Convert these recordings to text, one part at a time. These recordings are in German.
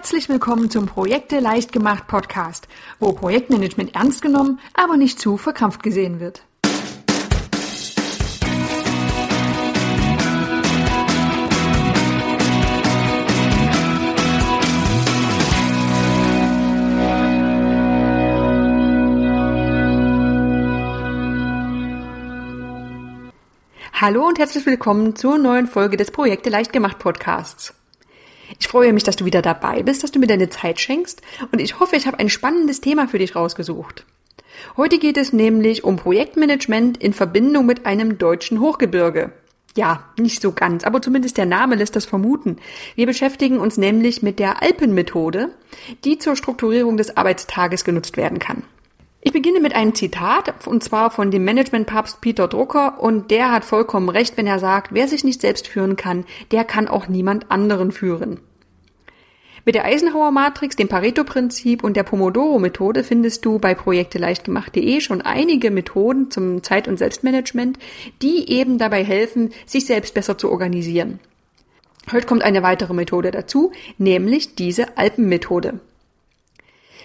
Herzlich willkommen zum Projekte leicht gemacht Podcast, wo Projektmanagement ernst genommen, aber nicht zu verkrampft gesehen wird. Hallo und herzlich willkommen zur neuen Folge des Projekte leicht gemacht Podcasts. Ich freue mich, dass du wieder dabei bist, dass du mir deine Zeit schenkst und ich hoffe, ich habe ein spannendes Thema für dich rausgesucht. Heute geht es nämlich um Projektmanagement in Verbindung mit einem deutschen Hochgebirge. Ja, nicht so ganz, aber zumindest der Name lässt das vermuten. Wir beschäftigen uns nämlich mit der Alpenmethode, die zur Strukturierung des Arbeitstages genutzt werden kann. Ich beginne mit einem Zitat, und zwar von dem Managementpapst Peter Drucker, und der hat vollkommen recht, wenn er sagt, wer sich nicht selbst führen kann, der kann auch niemand anderen führen. Mit der Eisenhower Matrix, dem Pareto-Prinzip und der Pomodoro-Methode findest du bei projekteleichtgemacht.de schon einige Methoden zum Zeit- und Selbstmanagement, die eben dabei helfen, sich selbst besser zu organisieren. Heute kommt eine weitere Methode dazu, nämlich diese Alpenmethode.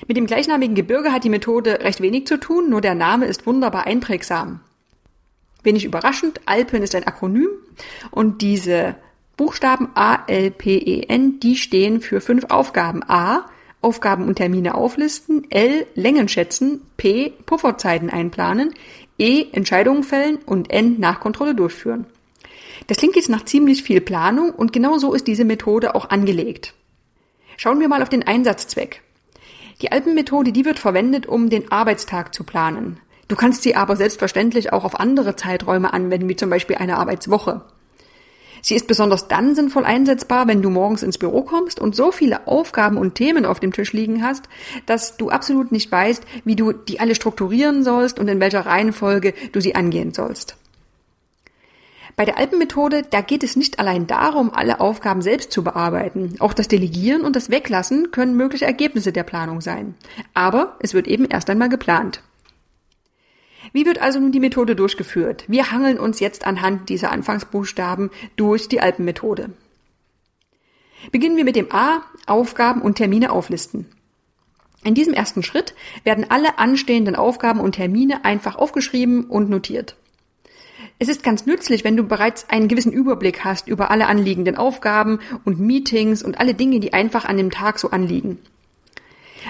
Mit dem gleichnamigen Gebirge hat die Methode recht wenig zu tun, nur der Name ist wunderbar einprägsam. Wenig überraschend, Alpen ist ein Akronym und diese Buchstaben A, L, P, E, N, die stehen für fünf Aufgaben. A, Aufgaben und Termine auflisten, L, Längen schätzen, P, Pufferzeiten einplanen, E, Entscheidungen fällen und N, Nachkontrolle durchführen. Das klingt jetzt nach ziemlich viel Planung und genau so ist diese Methode auch angelegt. Schauen wir mal auf den Einsatzzweck. Die Alpenmethode, die wird verwendet, um den Arbeitstag zu planen. Du kannst sie aber selbstverständlich auch auf andere Zeiträume anwenden, wie zum Beispiel eine Arbeitswoche. Sie ist besonders dann sinnvoll einsetzbar, wenn du morgens ins Büro kommst und so viele Aufgaben und Themen auf dem Tisch liegen hast, dass du absolut nicht weißt, wie du die alle strukturieren sollst und in welcher Reihenfolge du sie angehen sollst. Bei der Alpenmethode, da geht es nicht allein darum, alle Aufgaben selbst zu bearbeiten. Auch das Delegieren und das Weglassen können mögliche Ergebnisse der Planung sein. Aber es wird eben erst einmal geplant. Wie wird also nun die Methode durchgeführt? Wir hangeln uns jetzt anhand dieser Anfangsbuchstaben durch die Alpenmethode. Beginnen wir mit dem A, Aufgaben und Termine auflisten. In diesem ersten Schritt werden alle anstehenden Aufgaben und Termine einfach aufgeschrieben und notiert. Es ist ganz nützlich, wenn du bereits einen gewissen Überblick hast über alle anliegenden Aufgaben und Meetings und alle Dinge, die einfach an dem Tag so anliegen.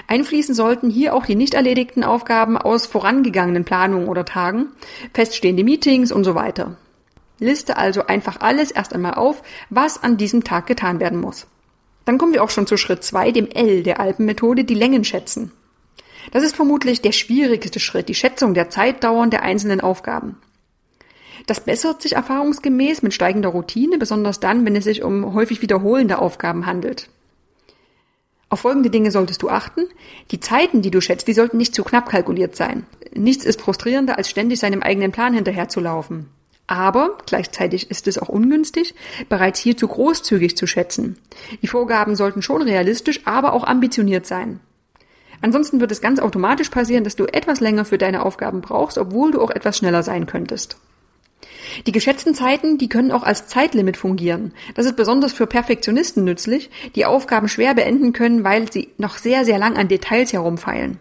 Einfließen sollten hier auch die nicht erledigten Aufgaben aus vorangegangenen Planungen oder Tagen, feststehende Meetings und so weiter. Liste also einfach alles erst einmal auf, was an diesem Tag getan werden muss. Dann kommen wir auch schon zu Schritt zwei, dem L der Alpenmethode, die Längen schätzen. Das ist vermutlich der schwierigste Schritt, die Schätzung der Zeitdauern der einzelnen Aufgaben. Das bessert sich erfahrungsgemäß mit steigender Routine, besonders dann, wenn es sich um häufig wiederholende Aufgaben handelt. Auf folgende Dinge solltest du achten. Die Zeiten, die du schätzt, die sollten nicht zu knapp kalkuliert sein. Nichts ist frustrierender, als ständig seinem eigenen Plan hinterherzulaufen. Aber gleichzeitig ist es auch ungünstig, bereits hier zu großzügig zu schätzen. Die Vorgaben sollten schon realistisch, aber auch ambitioniert sein. Ansonsten wird es ganz automatisch passieren, dass du etwas länger für deine Aufgaben brauchst, obwohl du auch etwas schneller sein könntest. Die geschätzten Zeiten, die können auch als Zeitlimit fungieren. Das ist besonders für Perfektionisten nützlich, die Aufgaben schwer beenden können, weil sie noch sehr, sehr lang an Details herumfeilen.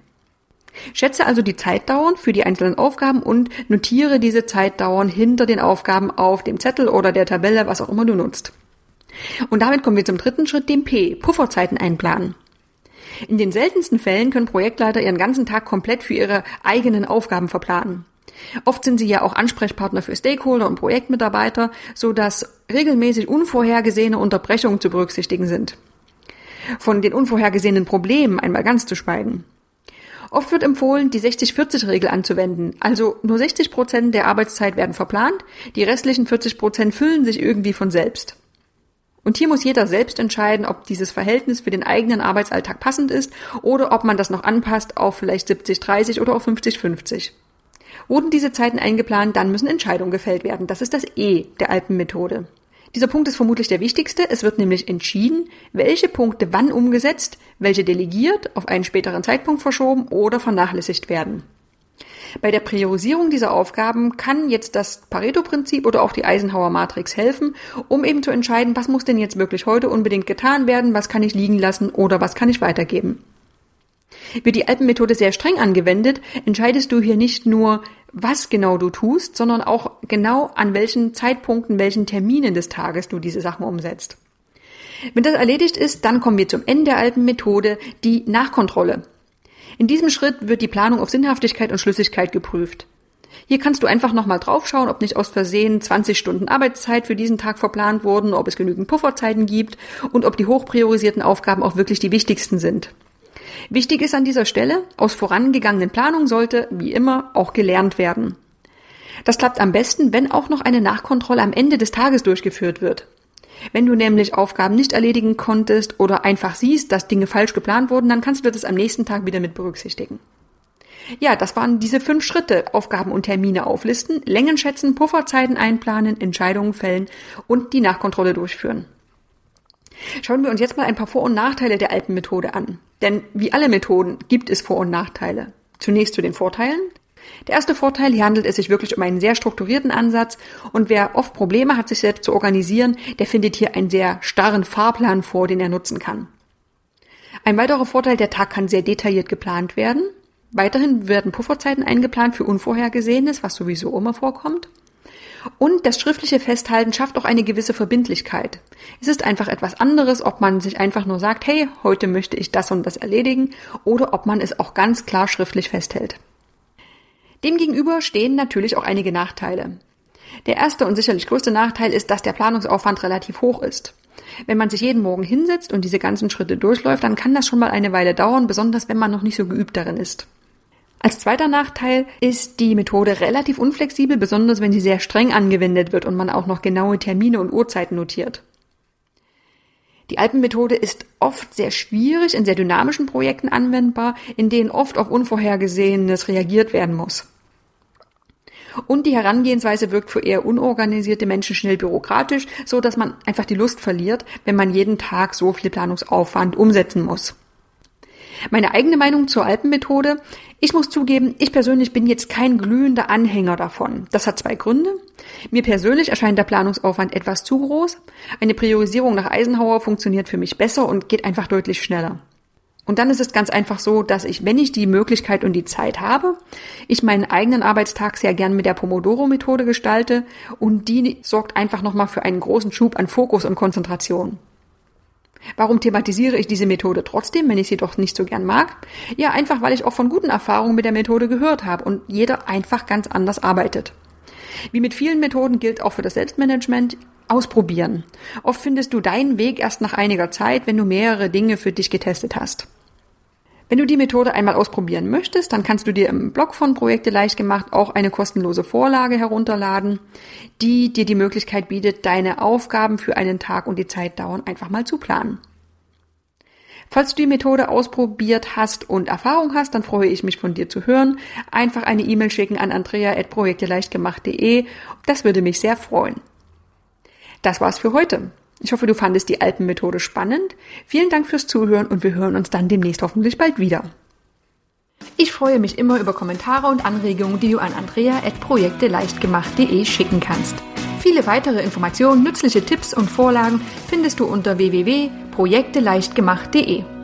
Schätze also die Zeitdauern für die einzelnen Aufgaben und notiere diese Zeitdauern hinter den Aufgaben auf dem Zettel oder der Tabelle, was auch immer du nutzt. Und damit kommen wir zum dritten Schritt, dem P, Pufferzeiten einplanen. In den seltensten Fällen können Projektleiter ihren ganzen Tag komplett für ihre eigenen Aufgaben verplanen. Oft sind sie ja auch Ansprechpartner für Stakeholder und Projektmitarbeiter, so dass regelmäßig unvorhergesehene Unterbrechungen zu berücksichtigen sind. Von den unvorhergesehenen Problemen einmal ganz zu schweigen. Oft wird empfohlen, die 60-40-Regel anzuwenden. Also nur 60 Prozent der Arbeitszeit werden verplant, die restlichen 40 Prozent füllen sich irgendwie von selbst. Und hier muss jeder selbst entscheiden, ob dieses Verhältnis für den eigenen Arbeitsalltag passend ist oder ob man das noch anpasst auf vielleicht 70-30 oder auf 50-50. Wurden diese Zeiten eingeplant, dann müssen Entscheidungen gefällt werden. Das ist das E der Alpenmethode. Dieser Punkt ist vermutlich der wichtigste. Es wird nämlich entschieden, welche Punkte wann umgesetzt, welche delegiert, auf einen späteren Zeitpunkt verschoben oder vernachlässigt werden. Bei der Priorisierung dieser Aufgaben kann jetzt das Pareto-Prinzip oder auch die Eisenhower-Matrix helfen, um eben zu entscheiden, was muss denn jetzt wirklich heute unbedingt getan werden, was kann ich liegen lassen oder was kann ich weitergeben. Wird die Alpenmethode sehr streng angewendet, entscheidest du hier nicht nur, was genau du tust, sondern auch genau an welchen Zeitpunkten, welchen Terminen des Tages du diese Sachen umsetzt. Wenn das erledigt ist, dann kommen wir zum Ende der Alpenmethode, die Nachkontrolle. In diesem Schritt wird die Planung auf Sinnhaftigkeit und Schlüssigkeit geprüft. Hier kannst du einfach nochmal draufschauen, ob nicht aus Versehen 20 Stunden Arbeitszeit für diesen Tag verplant wurden, ob es genügend Pufferzeiten gibt und ob die hochpriorisierten Aufgaben auch wirklich die wichtigsten sind. Wichtig ist an dieser Stelle, aus vorangegangenen Planungen sollte, wie immer, auch gelernt werden. Das klappt am besten, wenn auch noch eine Nachkontrolle am Ende des Tages durchgeführt wird. Wenn du nämlich Aufgaben nicht erledigen konntest oder einfach siehst, dass Dinge falsch geplant wurden, dann kannst du das am nächsten Tag wieder mit berücksichtigen. Ja, das waren diese fünf Schritte. Aufgaben und Termine auflisten, Längen schätzen, Pufferzeiten einplanen, Entscheidungen fällen und die Nachkontrolle durchführen. Schauen wir uns jetzt mal ein paar Vor- und Nachteile der Alpenmethode an. Denn wie alle Methoden gibt es Vor- und Nachteile. Zunächst zu den Vorteilen. Der erste Vorteil, hier handelt es sich wirklich um einen sehr strukturierten Ansatz und wer oft Probleme hat, sich selbst zu organisieren, der findet hier einen sehr starren Fahrplan vor, den er nutzen kann. Ein weiterer Vorteil, der Tag kann sehr detailliert geplant werden. Weiterhin werden Pufferzeiten eingeplant für Unvorhergesehenes, was sowieso immer vorkommt. Und das schriftliche Festhalten schafft auch eine gewisse Verbindlichkeit. Es ist einfach etwas anderes, ob man sich einfach nur sagt, hey, heute möchte ich das und das erledigen, oder ob man es auch ganz klar schriftlich festhält. Demgegenüber stehen natürlich auch einige Nachteile. Der erste und sicherlich größte Nachteil ist, dass der Planungsaufwand relativ hoch ist. Wenn man sich jeden Morgen hinsetzt und diese ganzen Schritte durchläuft, dann kann das schon mal eine Weile dauern, besonders wenn man noch nicht so geübt darin ist. Als zweiter Nachteil ist die Methode relativ unflexibel, besonders wenn sie sehr streng angewendet wird und man auch noch genaue Termine und Uhrzeiten notiert. Die Alpenmethode ist oft sehr schwierig in sehr dynamischen Projekten anwendbar, in denen oft auf Unvorhergesehenes reagiert werden muss. Und die Herangehensweise wirkt für eher unorganisierte Menschen schnell bürokratisch, so dass man einfach die Lust verliert, wenn man jeden Tag so viel Planungsaufwand umsetzen muss. Meine eigene Meinung zur Alpenmethode. Ich muss zugeben, ich persönlich bin jetzt kein glühender Anhänger davon. Das hat zwei Gründe. Mir persönlich erscheint der Planungsaufwand etwas zu groß. Eine Priorisierung nach Eisenhower funktioniert für mich besser und geht einfach deutlich schneller. Und dann ist es ganz einfach so, dass ich, wenn ich die Möglichkeit und die Zeit habe, ich meinen eigenen Arbeitstag sehr gern mit der Pomodoro-Methode gestalte und die sorgt einfach nochmal für einen großen Schub an Fokus und Konzentration. Warum thematisiere ich diese Methode trotzdem, wenn ich sie doch nicht so gern mag? Ja, einfach weil ich auch von guten Erfahrungen mit der Methode gehört habe und jeder einfach ganz anders arbeitet. Wie mit vielen Methoden gilt auch für das Selbstmanagement ausprobieren. Oft findest du deinen Weg erst nach einiger Zeit, wenn du mehrere Dinge für dich getestet hast. Wenn du die Methode einmal ausprobieren möchtest, dann kannst du dir im Blog von Projekte leicht gemacht auch eine kostenlose Vorlage herunterladen, die dir die Möglichkeit bietet, deine Aufgaben für einen Tag und die Zeitdauern einfach mal zu planen. Falls du die Methode ausprobiert hast und Erfahrung hast, dann freue ich mich von dir zu hören. Einfach eine E-Mail schicken an andrea.projekteleichtgemacht.de. Das würde mich sehr freuen. Das war's für heute. Ich hoffe, du fandest die Alpenmethode spannend. Vielen Dank fürs Zuhören und wir hören uns dann demnächst hoffentlich bald wieder. Ich freue mich immer über Kommentare und Anregungen, die du an andrea.projekteleichtgemacht.de schicken kannst. Viele weitere Informationen, nützliche Tipps und Vorlagen findest du unter www.projekteleichtgemacht.de.